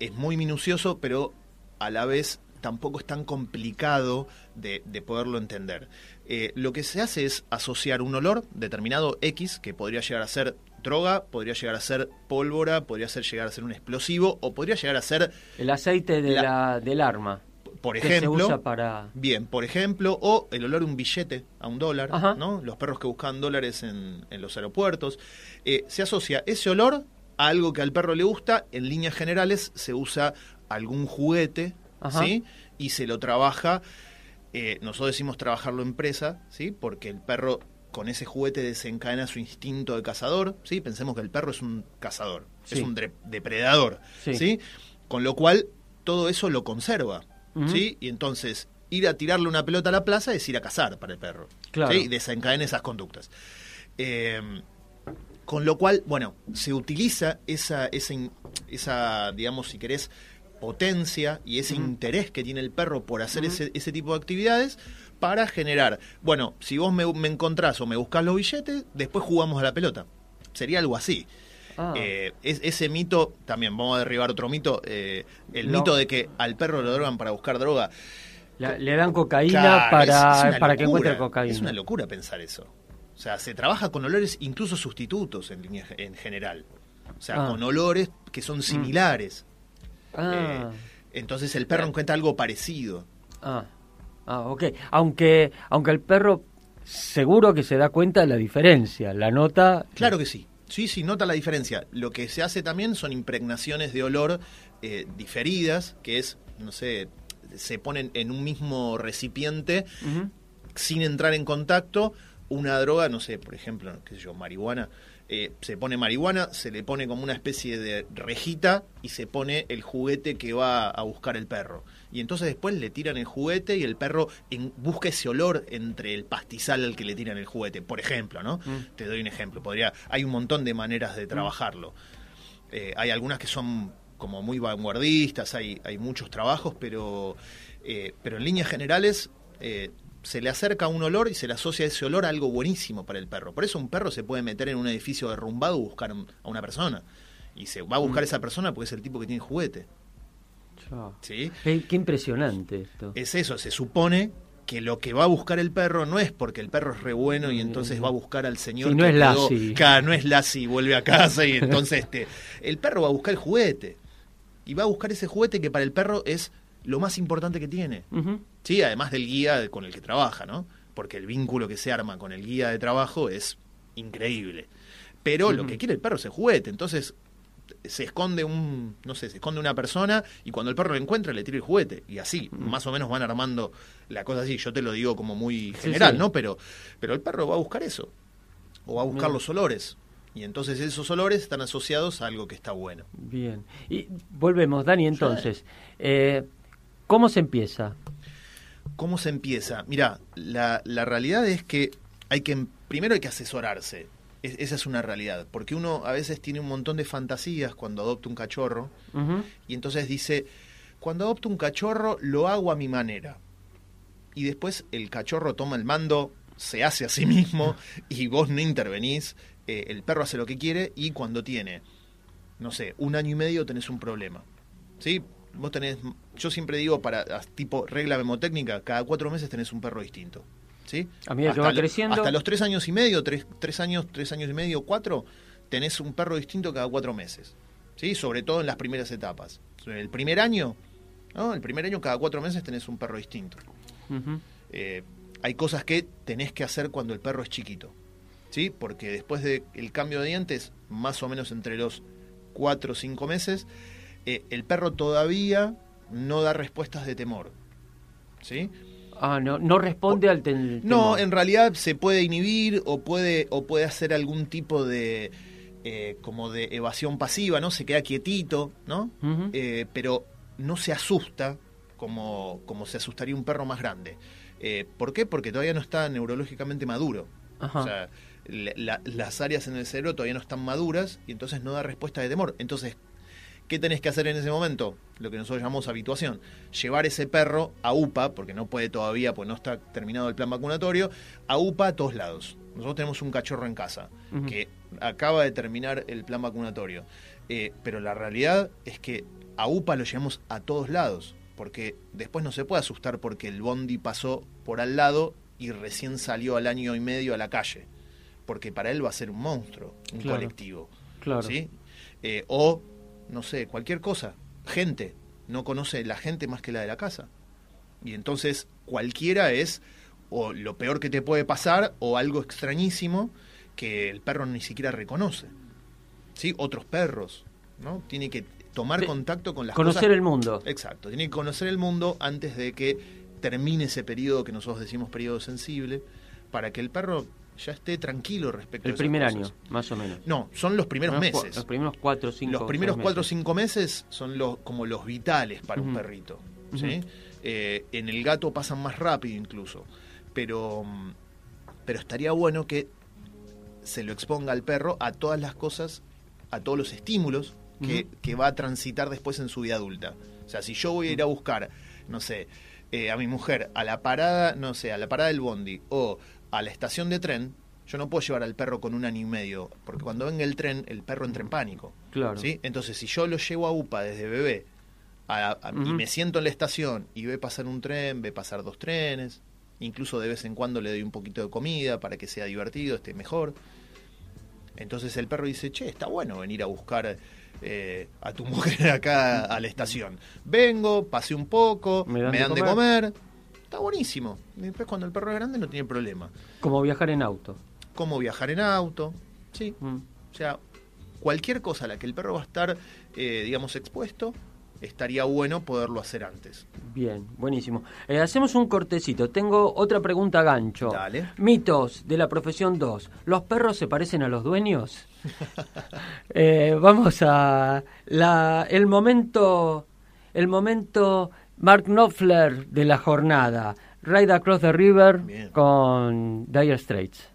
es muy minucioso, pero a la vez tampoco es tan complicado de, de poderlo entender. Eh, lo que se hace es asociar un olor determinado X, que podría llegar a ser droga, podría llegar a ser pólvora, podría ser, llegar a ser un explosivo, o podría llegar a ser, El aceite de La- la, del arma. por que se ejemplo, usa para... Bien, por ejemplo, o el olor a un billete, a un dólar, Ajá. ¿no? Los perros que buscan dólares en, en los aeropuertos. Eh, se asocia ese olor a algo que al perro le gusta. En líneas generales se usa algún juguete, Ajá. ¿sí? Y se lo trabaja. Eh, nosotros decimos trabajarlo en presa, ¿sí? Porque el perro con ese juguete desencadena su instinto de cazador, ¿sí? Pensemos que el perro es un cazador, Sí. es un depredador, Sí. ¿sí? Con lo cual todo eso lo conserva. ¿sí? Y entonces ir a tirarle una pelota a la plaza es ir a cazar para el perro, Claro. ¿sí? Y desencadena esas conductas. Eh, con lo cual, bueno, se utiliza esa, esa, esa, digamos, si querés, potencia y ese interés que tiene el perro por hacer ese, ese tipo de actividades para generar, bueno, si vos me, me encontrás o me buscás los billetes, después jugamos a la pelota. Sería algo así. Ah. Eh, es- ese mito, también vamos a derribar otro mito, eh, el mito de que al perro lo drogan para buscar droga. La- le dan cocaína Claro, para, es- es una para que encuentre cocaína. Es una locura pensar eso. O sea, se trabaja con olores incluso sustitutos en, en general. O sea, Ah. con olores que son similares. Ah, Entonces el perro encuentra algo parecido. ah, ah, ok. Aunque, aunque el perro seguro que se da cuenta de la diferencia, la nota... Claro que sí. Sí, sí, nota la diferencia. Lo que se hace también son impregnaciones de olor eh, diferidas, que es, no sé, se ponen en un mismo recipiente sin entrar en contacto una droga, no sé, por ejemplo, qué sé yo, marihuana. eh, se pone marihuana, se le pone como una especie de rejita y se pone el juguete que va a buscar el perro. Y entonces después le tiran el juguete y el perro en- busca ese olor entre el pastizal al que le tiran el juguete, por ejemplo, ¿no? Mm. Te doy un ejemplo. Podría, hay un montón de maneras de trabajarlo. Eh, hay algunas que son como muy vanguardistas, hay, hay muchos trabajos, pero, eh, pero en líneas generales eh, se le acerca un olor y se le asocia ese olor a algo buenísimo para el perro. Por eso un perro se puede meter en un edificio derrumbado y buscar a una persona. Y se va a buscar a esa persona porque es el tipo que tiene juguete. ¿sí? Qué, qué impresionante esto. Es eso, se supone que lo que va a buscar el perro no es porque el perro es re bueno y entonces va a buscar al señor Sí, no que es quedó- Lassie. Claro, no es Lassie vuelve a casa y (laughs) entonces este, el perro va a buscar el juguete y va a buscar ese juguete que para el perro es lo más importante que tiene. Sí, además del guía con el que trabaja, ¿no? Porque el vínculo que se arma con el guía de trabajo es increíble. Pero lo que quiere el perro es el juguete, entonces se esconde un, no sé, se esconde una persona y cuando el perro lo encuentra le tira el juguete y así, más o menos van armando la cosa así. Yo te lo digo como muy Sí, general, sí. ¿no? Pero, pero el perro va a buscar eso o va a buscar Bien. los olores y entonces esos olores están asociados a algo que está bueno. Bien. Y volvemos, Dani, entonces. eh, ¿Cómo se empieza? ¿Cómo se empieza? Mira, la, la realidad es que hay que primero hay que asesorarse. Es- esa es una realidad, porque uno a veces tiene un montón de fantasías cuando adopta un cachorro y entonces dice, cuando adopto un cachorro lo hago a mi manera. Y después el cachorro toma el mando, se hace a sí mismo y vos no intervenís, eh, el perro hace lo que quiere y cuando tiene, no sé, un año y medio tenés un problema. ¿Sí? Vos tenés, yo siempre digo para tipo regla memotécnica, cada cuatro meses tenés un perro distinto. ¿Sí? A medida que Hasta va creciendo. Hasta los tres años y medio, tres, tres años, tres años y medio, cuatro, tenés un perro distinto cada cuatro meses. ¿Sí? Sobre todo en las primeras etapas. El primer año, ¿no? El primer año cada cuatro meses tenés un perro distinto. Eh, hay cosas que tenés que hacer cuando el perro es chiquito. ¿Sí? Porque después del cambio de dientes, más o menos entre los cuatro o cinco meses, eh, el perro todavía no da respuestas de temor. ¿Sí? Ah, no, no responde al ten- No, temor. en realidad se puede inhibir o puede, o puede hacer algún tipo de eh, como de evasión pasiva, ¿no? Se queda quietito, ¿no? Eh, pero no se asusta como, como se asustaría un perro más grande. Eh, ¿Por qué? Porque todavía no está neurológicamente maduro. Ajá. O sea, la- la- las áreas en el cerebro todavía no están maduras y entonces no da respuesta de temor. Entonces, ¿qué tenés que hacer en ese momento? Lo que nosotros llamamos habituación. Llevar ese perro a UPA, porque no puede todavía, pues no está terminado el plan vacunatorio, a UPA a todos lados. Nosotros tenemos un cachorro en casa que acaba de terminar el plan vacunatorio. Eh, pero la realidad es que a UPA lo llevamos a todos lados, porque después no se puede asustar porque el bondi pasó por al lado y recién salió al año y medio a la calle, porque para él va a ser un monstruo, un Claro. colectivo. Claro. ¿sí? Eh, o, no sé, cualquier cosa, gente, no conoce la gente más que la de la casa. Y entonces cualquiera es o lo peor que te puede pasar o algo extrañísimo que el perro ni siquiera reconoce. ¿Sí? Otros perros, ¿no? Tiene que tomar contacto con las conocer cosas- el mundo. Exacto, tiene que conocer el mundo antes de que termine ese periodo que nosotros decimos periodo sensible, para que el perro ya esté tranquilo respecto a El primer cosas. año, más o menos. No, son los primeros Los meses. Los primeros cuatro, cinco. Los primeros cuatro o meses. cinco meses son los como los vitales para un perrito. ¿sí? Eh, en el gato pasan más rápido incluso. Pero, pero estaría bueno que se lo exponga al perro a todas las cosas, a todos los estímulos que, que va a transitar después en su vida adulta. O sea, si yo voy a ir a buscar, no sé, eh, a mi mujer a la parada, no sé, a la parada del bondi o a la estación de tren, yo no puedo llevar al perro con un año y medio, porque cuando venga el tren, el perro entra en pánico. Claro. ¿sí? Entonces, si yo lo llevo a UPA desde bebé a- a- y me siento en la estación y ve pasar un tren, ve pasar dos trenes, incluso de vez en cuando le doy un poquito de comida para que sea divertido, esté mejor. Entonces el perro dice, che, está bueno venir a buscar eh, a tu (laughs) mujer acá a la estación. Vengo, pasé un poco, Me me dan de de, comer. Está buenísimo. Después cuando el perro es grande no tiene problema. Como viajar en auto. Cómo viajar en auto, sí. Mm. O sea, cualquier cosa a la que el perro va a estar, eh, digamos, expuesto, estaría bueno poderlo hacer antes. Bien, buenísimo. Eh, hacemos un cortecito. Tengo otra pregunta gancho. Dale. Mitos de la profesión 2. ¿Los perros se parecen a los dueños? (laughs) Eh, vamos a la, el momento el momento Mark Knopfler de la jornada. Ride Across the River Bien. con Dire Straits.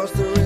Across the river to the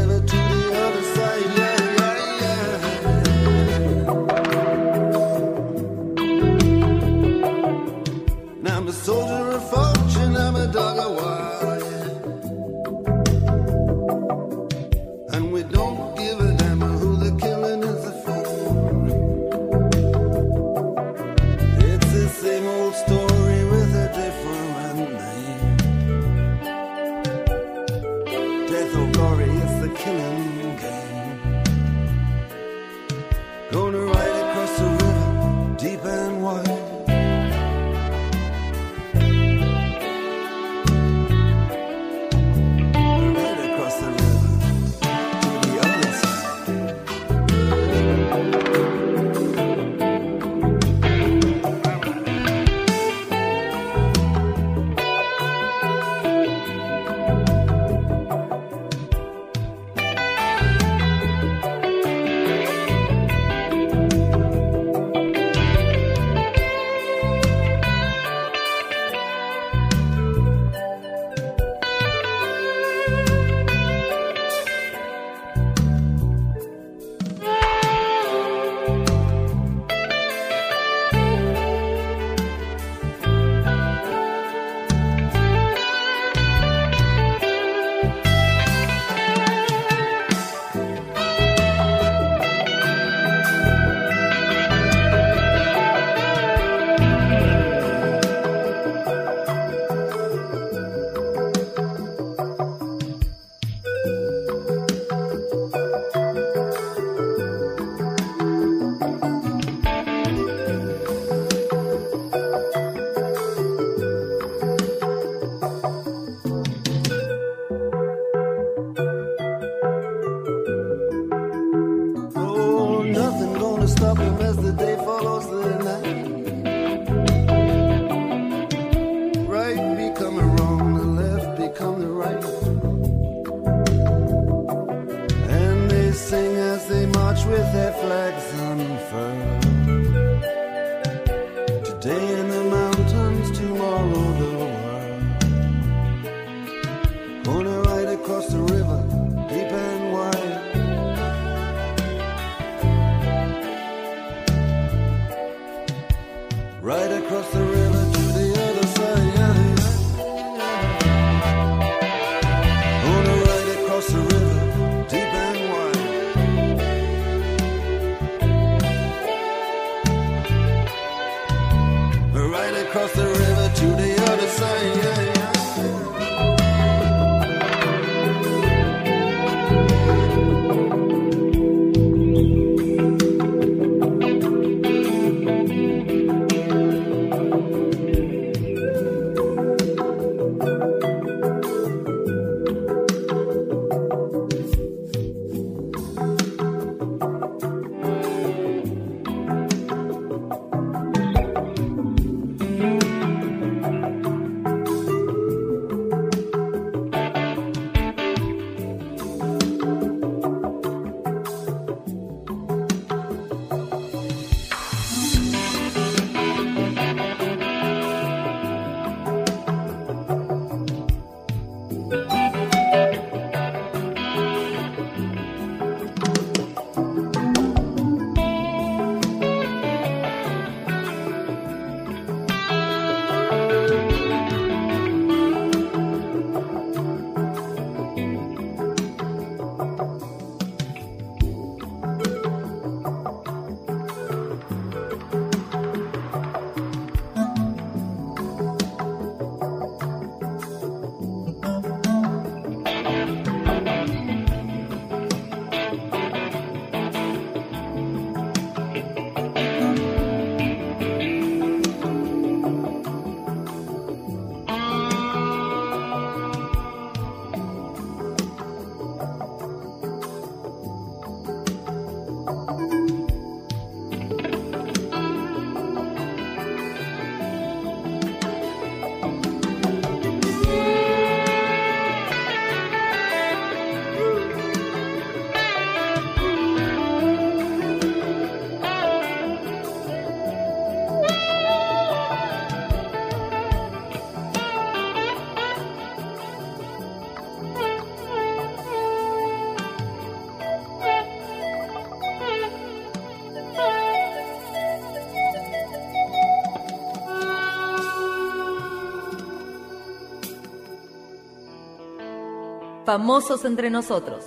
Famosos entre nosotros.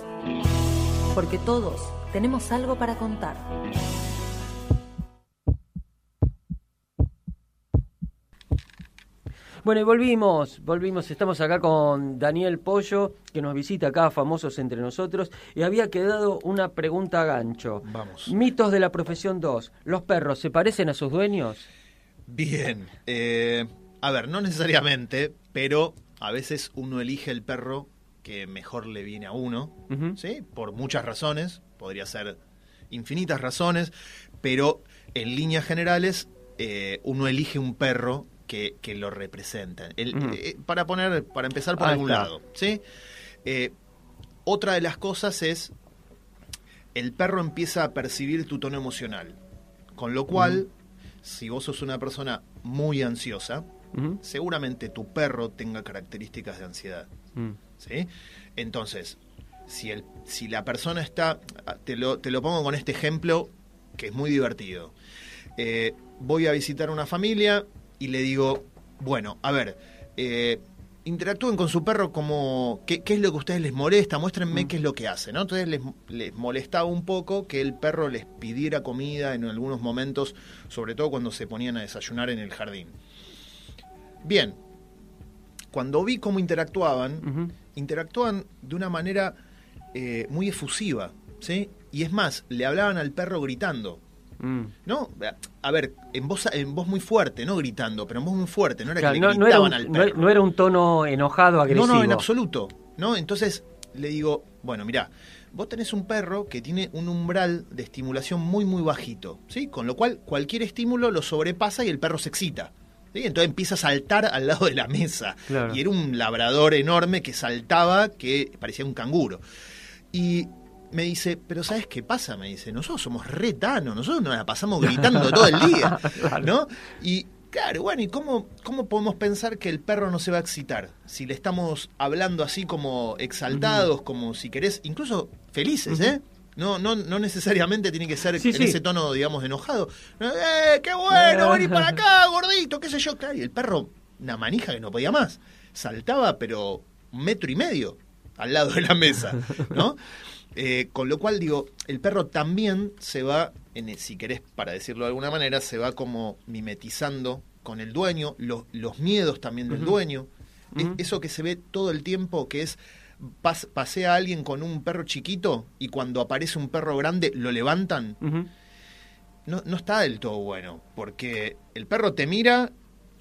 Porque todos tenemos algo para contar. Bueno, y volvimos, volvimos, estamos acá con Daniel Pollo, que nos visita acá, famosos entre nosotros, y había quedado una pregunta a gancho. Vamos. Mitos de la profesión 2. ¿Los perros se parecen a sus dueños? Bien. eh, a ver, no necesariamente, pero a veces uno elige el perro que mejor le viene a uno. ¿sí? Por muchas razones, podría ser infinitas razones, pero en líneas generales eh, uno elige un perro que, que lo representa. El- eh, para poner, para empezar por algún está. lado, ¿sí? Eh, otra de las cosas es el perro empieza a percibir tu tono emocional, con lo cual, si vos sos una persona muy ansiosa, Seguramente tu perro tenga características de ansiedad. Mm. ¿sí? Entonces, si, el, si la persona está, te lo, te lo pongo con este ejemplo que es muy divertido. Eh, voy a visitar una familia y le digo, bueno, a ver, eh, interactúen con su perro como, ¿qué, qué es lo que a ustedes les molesta? Muéstrenme qué es lo que hace, ¿no? Entonces les, les molestaba un poco que el perro les pidiera comida en algunos momentos, sobre todo cuando se ponían a desayunar en el jardín. Bien, cuando vi cómo interactuaban, interactuaban de una manera eh, muy efusiva, ¿sí? Y es más, le hablaban al perro gritando. Mm. ¿No? A ver, en voz, en voz muy fuerte, no gritando, pero en voz muy fuerte, no era Claro, que no, le no era gritaban un, al no- perro. no era un tono enojado, agresivo. No, no, en absoluto. ¿no? Entonces le digo, bueno, mirá, vos tenés un perro que tiene un umbral de estimulación muy, muy bajito, ¿sí? Con lo cual cualquier estímulo lo sobrepasa y el perro se excita. ¿Sí? Entonces empieza a saltar al lado de la mesa. Claro. Y era un labrador enorme que saltaba, que parecía un canguro. Y me dice, pero ¿sabes qué pasa? Me dice, nosotros somos retanos, nosotros nos la pasamos gritando (laughs) todo el día, ¿no? Y Claro, bueno, ¿y cómo, cómo podemos pensar que el perro no se va a excitar? Si le estamos hablando así como exaltados, como si querés, incluso felices, ¿eh? No, no, no necesariamente tiene que ser Sí, en sí. ese tono, digamos, enojado. ¡Eh, qué bueno! Vení para acá, gordito, qué sé yo. Claro, y el perro, una manija que no podía más. Saltaba, pero un metro y medio al lado de la mesa, ¿no? (laughs) Eh, con lo cual, digo, el perro también se va, en, si querés, para decirlo de alguna manera, se va como mimetizando con el dueño, los, los miedos también del dueño. Eso que se ve todo el tiempo, que es pas- pasea a alguien con un perro chiquito y cuando aparece un perro grande lo levantan. No, no está del todo bueno, porque el perro te mira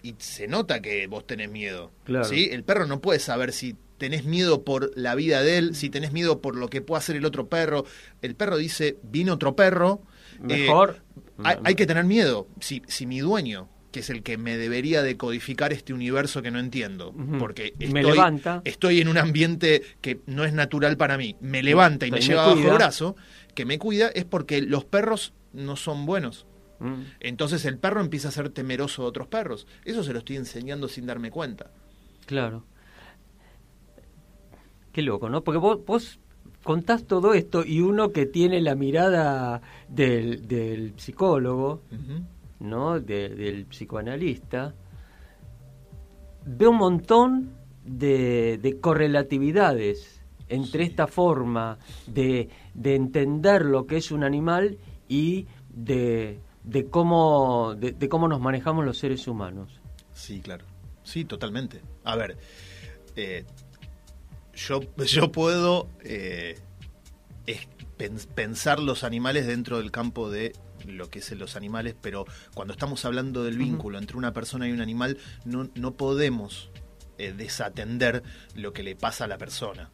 y se nota que vos tenés miedo. Claro. ¿sí? El perro no puede saber si tenés miedo por la vida de él, si tenés miedo por lo que pueda hacer el otro perro. El perro dice, vino otro perro. eh, Mejor. hay, hay que tener miedo. Si, si mi dueño, que es el que me debería decodificar este universo que no entiendo, porque Me estoy, levanta. estoy en un ambiente que no es natural para mí, me levanta y me Me lleva bajo cuida. brazo, que me cuida, es porque los perros no son buenos. Mm. Entonces el perro empieza a ser temeroso de otros perros. Eso se lo estoy enseñando sin darme cuenta. Claro. Qué loco, ¿no? Porque vos, vos contás todo esto y uno que tiene la mirada del, del psicólogo, ¿no? De- del psicoanalista, ve un montón de, de correlatividades entre esta forma de, de entender lo que es un animal y de, de cómo, de, cómo nos manejamos los seres humanos. Sí, claro. Sí, totalmente. A ver, eh, yo, (laughs) yo puedo eh, es- pensar los animales dentro del campo de lo que es los animales, pero cuando estamos hablando del vínculo entre una persona y un animal, no, no podemos eh, desatender lo que le pasa a la persona.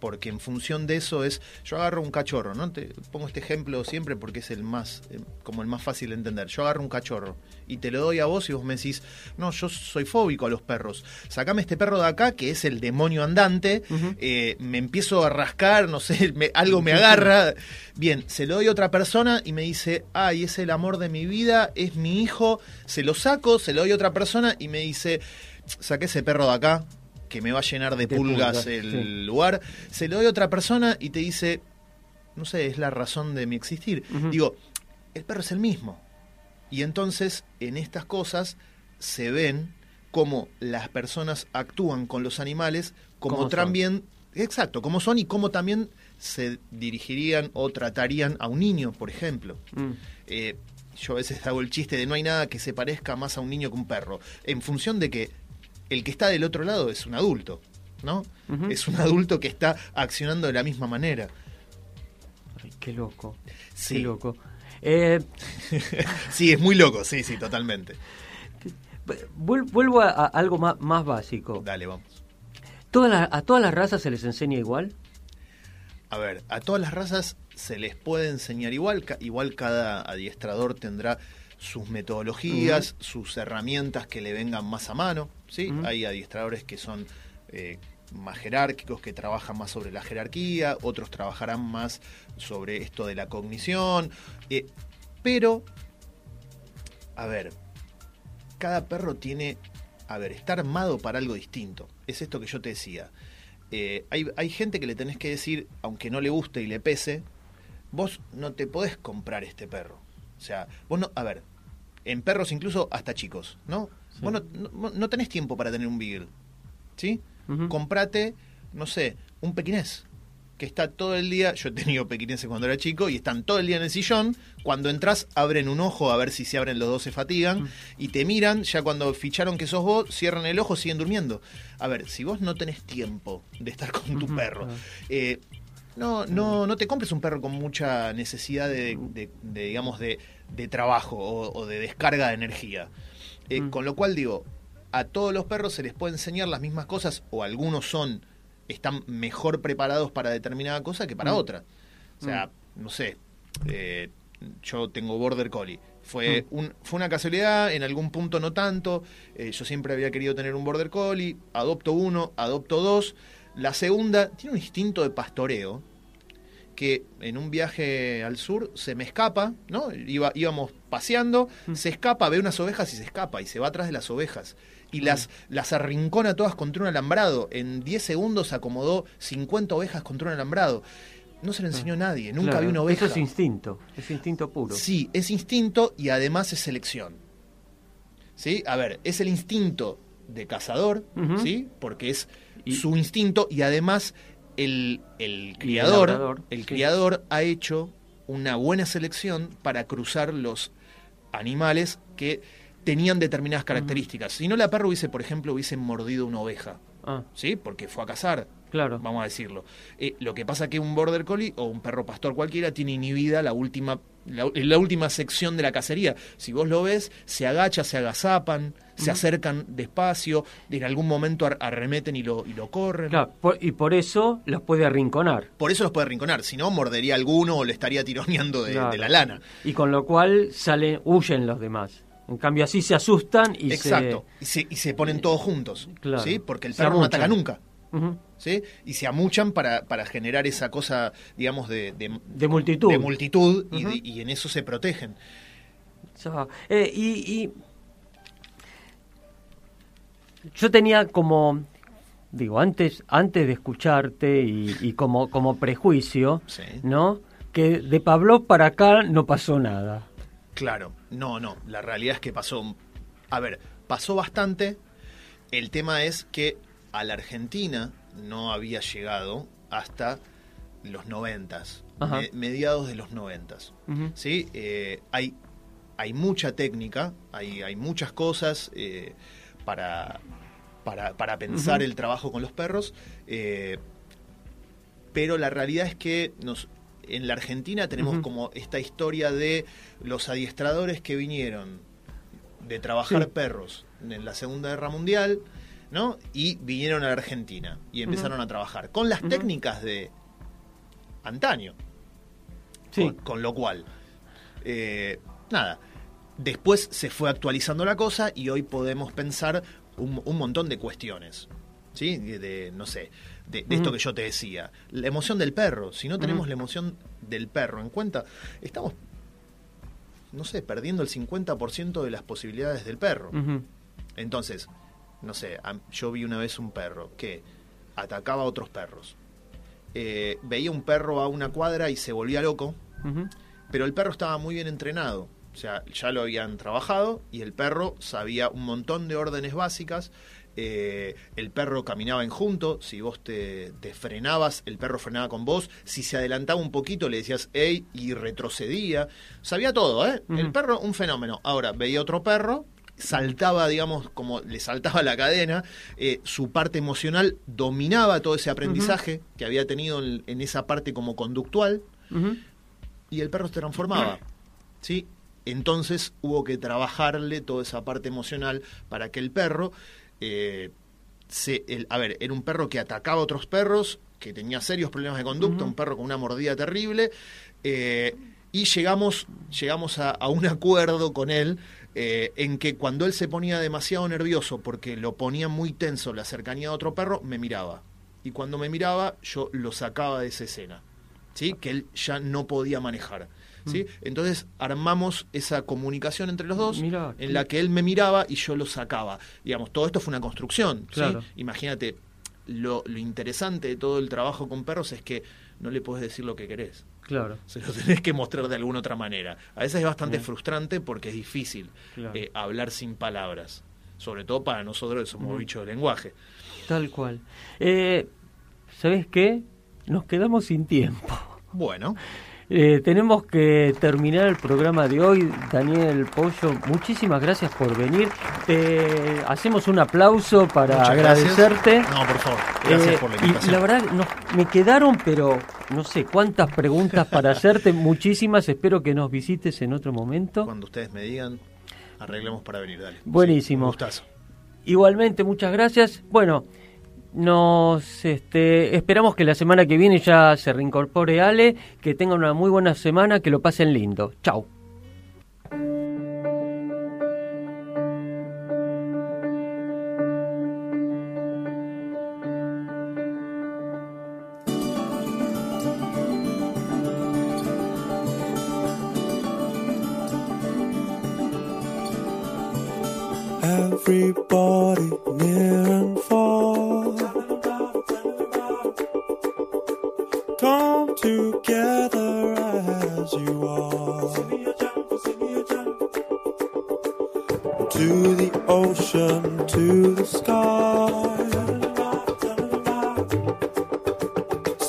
Porque en función de eso es, yo agarro un cachorro, ¿no? Te pongo este ejemplo siempre porque es el más, eh, como el más fácil de entender. Yo agarro un cachorro y te lo doy a vos y vos me decís, no, yo soy fóbico a los perros. Sacame este perro de acá, que es el demonio andante, eh, me empiezo a rascar, no sé, me- algo me agarra. Bien, se lo doy a otra persona y me dice, ay, es el amor de mi vida, es mi hijo, se lo saco, se lo doy a otra persona y me dice, saqué ese perro de acá, que me va a llenar de, De pulgas pulgas, el sí. lugar, se lo doy a otra persona y te dice, no sé, es la razón de mi existir. Digo, el perro es el mismo. Y entonces, en estas cosas, se ven cómo las personas actúan con los animales, como también, exacto, cómo son y cómo también se dirigirían o tratarían a un niño, por ejemplo. Mm. Eh, yo a veces hago el chiste de no hay nada que se parezca más a un niño que un perro, en función de que el que está del otro lado es un adulto, ¿no? Es un adulto que está accionando de la misma manera. Ay, qué loco. Sí. Qué loco. Eh, (laughs) sí, es muy loco, sí, sí, totalmente. vuel- vuelvo a, a algo más, más básico. Dale, vamos. ¿Todas las- ¿A todas las razas se les enseña igual? A ver, a todas las razas se les puede enseñar igual, igual cada adiestrador tendrá sus metodologías, sus herramientas que le vengan más a mano, ¿sí? Hay adiestradores que son eh, más jerárquicos, que trabajan más sobre la jerarquía, otros trabajarán más sobre esto de la cognición, eh, pero, a ver, cada perro tiene, a ver, está armado para algo distinto. Es esto que yo te decía. Eh, hay, hay gente que le tenés que decir, aunque no le guste y le pese, vos no te podés comprar este perro. O sea, vos no, a ver, en perros incluso hasta chicos, ¿no? Vos no, no- no tenés tiempo para tener un beagle, ¿sí? Comprate, no sé, un pequinés, que está todo el día, yo he tenido pequineses cuando era chico, y están todo el día en el sillón, cuando entras abren un ojo a ver si se abren los dos se fatigan, y te miran, ya cuando ficharon que sos vos, cierran el ojo, siguen durmiendo. A ver, si vos no tenés tiempo de estar con tu perro, eh, no, no, no te compres un perro con mucha necesidad de, de- de, digamos, de, de trabajo o, o de descarga de energía. Eh, Con lo cual digo, a todos los perros se les puede enseñar las mismas cosas o algunos son están mejor preparados para determinada cosa que para Mm. otra. O sea, no sé, eh, yo tengo Border Collie. Fue, un, fue una casualidad, en algún punto no tanto. Eh, yo siempre había querido tener un Border Collie. Adopto uno, adopto dos. La segunda tiene un instinto de pastoreo que en un viaje al sur se me escapa, ¿no? Iba, íbamos paseando, se escapa, ve unas ovejas y se escapa y se va atrás de las ovejas. Y las, las arrincona todas contra un alambrado. En 10 segundos acomodó 50 ovejas contra un alambrado. No se lo enseñó a nadie, nunca Claro, vi una oveja. Eso es instinto, es instinto puro. Sí, es instinto y además es selección. ¿Sí? A ver, es el instinto de cazador. ¿sí? Porque es su instinto y además el, el criador, labrador, el sí. criador ha hecho una buena selección para cruzar los animales que tenían determinadas características. Si no, la perra hubiese, por ejemplo, hubiese mordido una oveja. Ah. ¿Sí? Porque fue a cazar. Claro. Vamos a decirlo. Eh, lo que pasa que un border collie o un perro pastor cualquiera tiene inhibida la última, la, la última sección de la cacería. Si vos lo ves, se agacha, se agazapan, se acercan despacio, en algún momento ar- arremeten y lo, y lo corren. Claro, por- y por eso los puede arrinconar. Por eso los puede arrinconar, si no mordería alguno o le estaría tironeando de, Claro. de la lana. Y con lo cual salen, huyen los demás. En cambio así se asustan y Exacto. Y se, y se ponen todos juntos. Claro. ¿sí? Porque el perro no ataca nunca. ¿Sí? Y se amuchan para, para generar esa cosa, digamos, de, de, De multitud. de multitud y, en eso se protegen. Eh, y, y yo tenía como, digo, antes, antes de escucharte y, y como, como prejuicio, Sí. ¿no? Que de Pablo para acá no pasó nada. Claro, no, no, la realidad es que pasó, a ver, pasó bastante, el tema es que a la Argentina no había llegado hasta los noventas, me- mediados de los noventas. ¿sí? Eh, hay, hay mucha técnica, hay, hay muchas cosas eh, para, para, para pensar el trabajo con los perros, eh, pero la realidad es que nos, en la Argentina tenemos como esta historia de los adiestradores que vinieron de trabajar Sí. perros en la Segunda Guerra Mundial, ¿no? Y vinieron a la Argentina y empezaron a trabajar con las técnicas de antaño. Sí. Con, con lo cual, eh, nada, después se fue actualizando la cosa y hoy podemos pensar un, un montón de cuestiones. ¿Sí? De, de, no sé, de, de esto que yo te decía. La emoción del perro. Si no tenemos la emoción del perro en cuenta, estamos, no sé, perdiendo el 50% de las posibilidades del perro. Entonces, no sé, yo vi una vez un perro que atacaba a otros perros. Eh, veía un perro a una cuadra y se volvía loco, pero el perro estaba muy bien entrenado. O sea, ya lo habían trabajado y el perro sabía un montón de órdenes básicas. Eh, el perro caminaba en junto, si vos te, te frenabas, el perro frenaba con vos, si se adelantaba un poquito le decías ey y retrocedía, sabía todo, ¿eh? El perro un fenómeno. Ahora, veía otro perro, saltaba, digamos, como le saltaba la cadena, eh, su parte emocional dominaba todo ese aprendizaje que había tenido en, en esa parte como conductual y el perro se transformaba. ¿sí? Entonces hubo que trabajarle toda esa parte emocional para que el perro, eh, se, el- a ver, era un perro que atacaba a otros perros, que tenía serios problemas de conducta, un perro con una mordida terrible, eh, y llegamos, llegamos a, a un acuerdo con él eh, en que cuando él se ponía demasiado nervioso porque lo ponía muy tenso la cercanía de otro perro, me miraba. Y cuando me miraba, yo lo sacaba de esa escena. ¿sí? que él ya no podía manejar. ¿sí? Entonces armamos esa comunicación entre los dos Mirá, en la que él me miraba y yo lo sacaba. Digamos, todo esto fue una construcción. ¿sí? Imagínate, lo, lo interesante de todo el trabajo con perros es que no le podés decir lo que querés. Claro. Se lo tenés que mostrar de alguna otra manera. A veces es bastante Bien. frustrante porque es difícil Claro. eh, hablar sin palabras. Sobre todo para nosotros que somos Ujú. bichos de lenguaje. Tal cual. Eh, ¿Sabes qué? Nos quedamos sin tiempo. Bueno, Eh, tenemos que terminar el programa de hoy. Daniel Pollo, muchísimas gracias por venir. Te hacemos un aplauso para Muchas gracias. agradecerte. No, por favor. Gracias Eh, por la y invitación. la verdad, nos- me quedaron, pero no sé cuántas preguntas para hacerte. (laughs) Muchísimas. Espero que nos visites en otro momento. cuando ustedes me digan, arreglemos para venir. Dale. Buenísimo. Sí, un gustazo. Igualmente, muchas gracias. Bueno, nos este, esperamos que la semana que viene ya se reincorpore Ale, que tengan una muy buena semana, que lo pasen lindo. Chau. to the ocean, to the sky.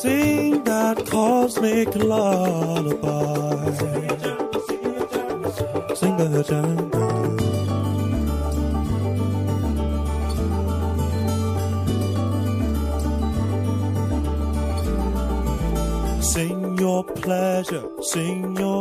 Sing that cosmic lullaby. Sing the jungle. Sing your pleasure, sing your